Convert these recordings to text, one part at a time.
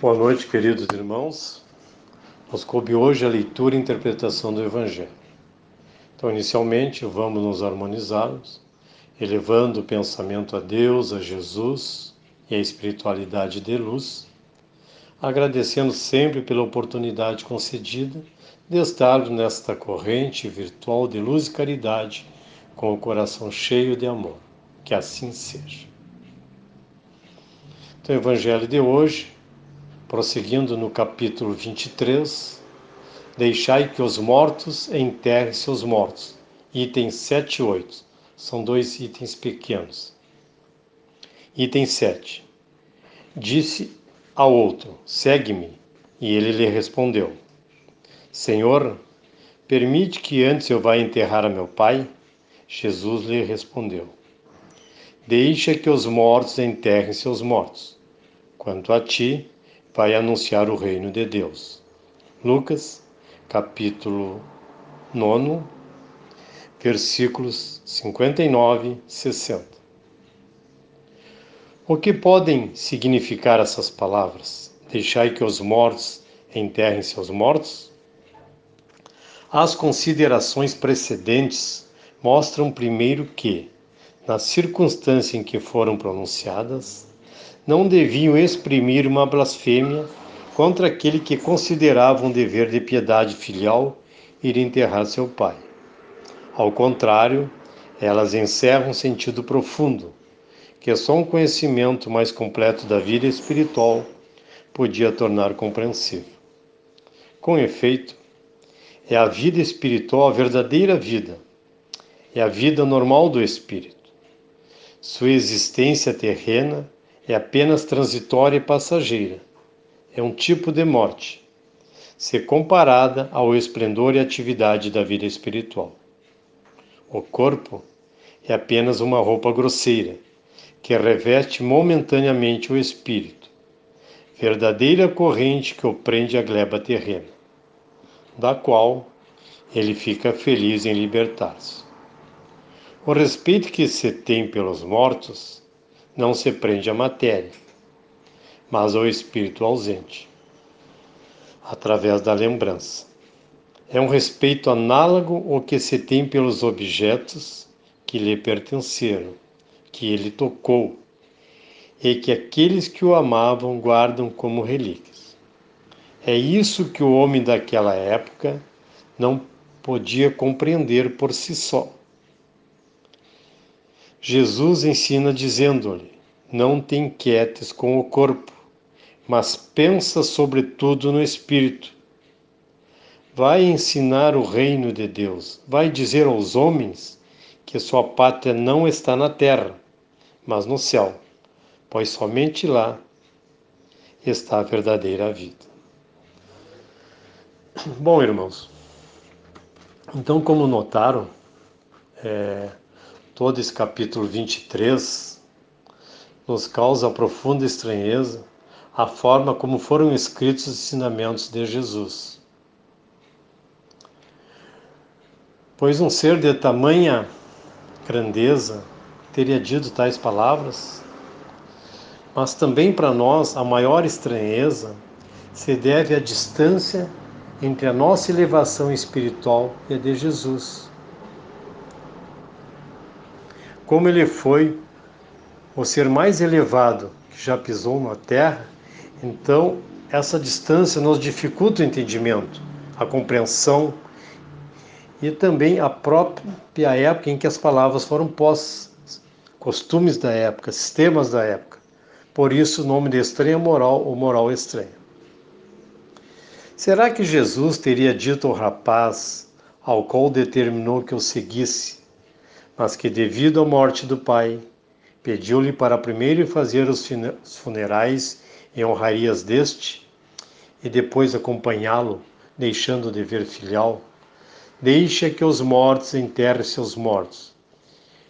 Boa noite, queridos irmãos. Nos coube hoje a leitura e interpretação do Evangelho. Então, inicialmente, vamos nos harmonizarmos, elevando o pensamento a Deus, a Jesus e a espiritualidade de luz, agradecendo sempre pela oportunidade concedida de estar nesta corrente virtual de luz e caridade, com o coração cheio de amor. Que assim seja. Então, o Evangelho de hoje, prosseguindo no capítulo 23, Deixai que os mortos enterrem seus mortos. Item 7 e 8. São dois itens pequenos. Item 7. Disse ao outro: Segue-me. E ele lhe respondeu: Senhor, permite que antes eu vá enterrar meu pai? Jesus lhe respondeu: Deixa que os mortos enterrem seus mortos. Quanto a ti, vai anunciar o reino de Deus. Lucas capítulo 9, versículos 59 e 60. O que podem significar essas palavras? Deixai que os mortos enterrem seus mortos? As considerações precedentes mostram primeiro que, na circunstância em que foram pronunciadas, não deviam exprimir uma blasfêmia contra aquele que considerava um dever de piedade filial ir enterrar seu pai. Ao contrário, elas encerram um sentido profundo, que só um conhecimento mais completo da vida espiritual podia tornar compreensível. Com efeito, é a vida espiritual a verdadeira vida, é a vida normal do espírito. Sua existência terrena é apenas transitória e passageira é um tipo de morte, se comparada ao esplendor e atividade da vida espiritual. O corpo é apenas uma roupa grosseira que reveste momentaneamente o espírito, verdadeira corrente que o prende à gleba terrena, da qual ele fica feliz em libertar-se. O respeito que se tem pelos mortos não se prende à matéria mas ao espírito ausente, através da lembrança. É um respeito análogo ao que se tem pelos objetos que lhe pertenceram, que ele tocou, e que aqueles que o amavam guardam como relíquias. É isso que o homem daquela época não podia compreender por si só. Jesus ensina dizendo-lhe: Não te inquietes com o corpo, mas pensa sobretudo no Espírito. Vai ensinar o reino de Deus, vai dizer aos homens que sua pátria não está na terra, mas no céu, pois somente lá está a verdadeira vida. Bom, irmãos, então, como notaram, é, todo esse capítulo 23 nos causa profunda estranheza a forma como foram escritos os ensinamentos de Jesus. Pois um ser de tamanha grandeza teria dito tais palavras, mas também para nós a maior estranheza se deve à distância entre a nossa elevação espiritual e a de Jesus. Como ele foi o ser mais elevado que já pisou na terra, então, essa distância nos dificulta o entendimento, a compreensão e também a própria época em que as palavras foram postas, costumes da época, sistemas da época. Por isso, o nome de estranha moral ou moral estranha. Será que Jesus teria dito ao rapaz ao qual determinou que o seguisse, mas que, devido à morte do pai, pediu-lhe para primeiro fazer os funerais em honrarias deste, e depois acompanhá-lo, deixando de ver filial, deixa que os mortos enterrem seus mortos.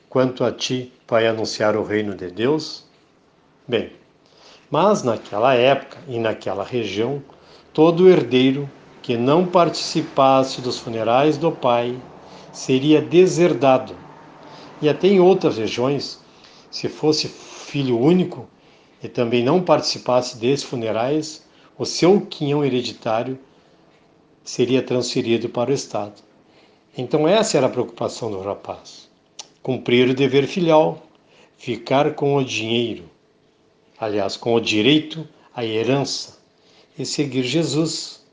Quanto a ti, vai anunciar o reino de Deus? Bem, mas naquela época e naquela região, todo herdeiro que não participasse dos funerais do pai seria deserdado. E até em outras regiões, se fosse filho único, e também não participasse desses funerais, o seu quinhão hereditário seria transferido para o Estado. Então, essa era a preocupação do rapaz: cumprir o dever filial, ficar com o dinheiro, aliás, com o direito à herança, e seguir Jesus.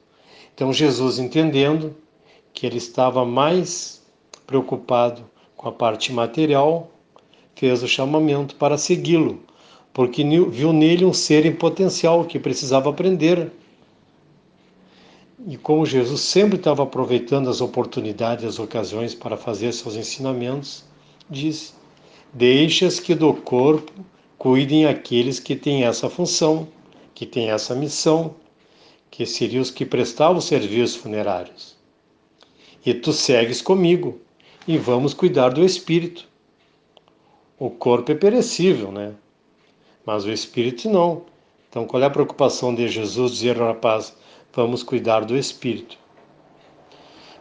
Então, Jesus, entendendo que ele estava mais preocupado com a parte material, fez o chamamento para segui-lo, porque viu nele um ser em potencial que precisava aprender. E como Jesus sempre estava aproveitando as oportunidades as ocasiões para fazer seus ensinamentos, disse: Deixas que do corpo cuidem aqueles que têm essa função, que têm essa missão, que seriam os que prestavam serviços funerários. E tu segues comigo, e vamos cuidar do espírito. O corpo é perecível, né? Mas o espírito não. Então, qual é a preocupação de Jesus dizer ao rapaz: vamos cuidar do espírito?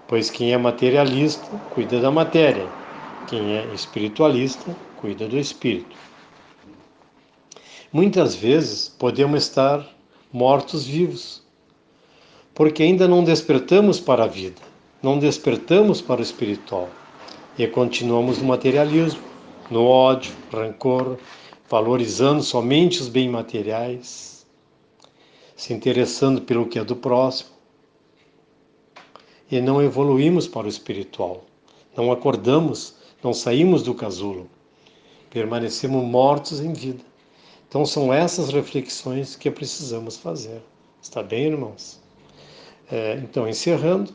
Pois quem é materialista cuida da matéria, quem é espiritualista cuida do espírito. Muitas vezes podemos estar mortos-vivos, porque ainda não despertamos para a vida, não despertamos para o espiritual e continuamos no materialismo, no ódio, rancor, valorizando somente os bens materiais, se interessando pelo que é do próximo. E não evoluímos para o espiritual, não acordamos, não saímos do casulo, permanecemos mortos em vida. Então são essas reflexões que precisamos fazer. Está bem, irmãos? É, então, encerrando,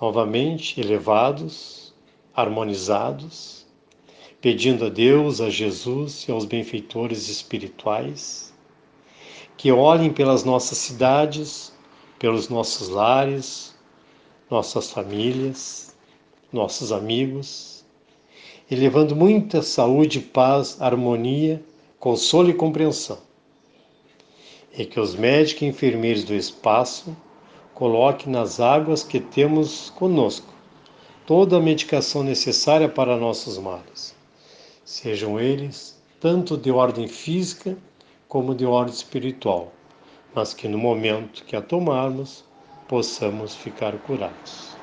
novamente, elevados, harmonizados, pedindo a Deus, a Jesus e aos benfeitores espirituais que olhem pelas nossas cidades, pelos nossos lares, nossas famílias, nossos amigos, e levando muita saúde, paz, harmonia, consolo e compreensão. E que os médicos e enfermeiros do espaço coloquem nas águas que temos conosco toda a medicação necessária para nossos males, sejam eles tanto de ordem física como de ordem espiritual, mas que no momento que a tomarmos possamos ficar curados.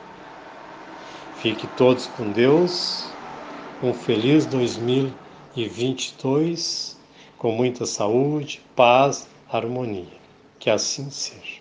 Fique todos com Deus, um feliz 2022, com muita saúde, paz, harmonia. Que assim seja.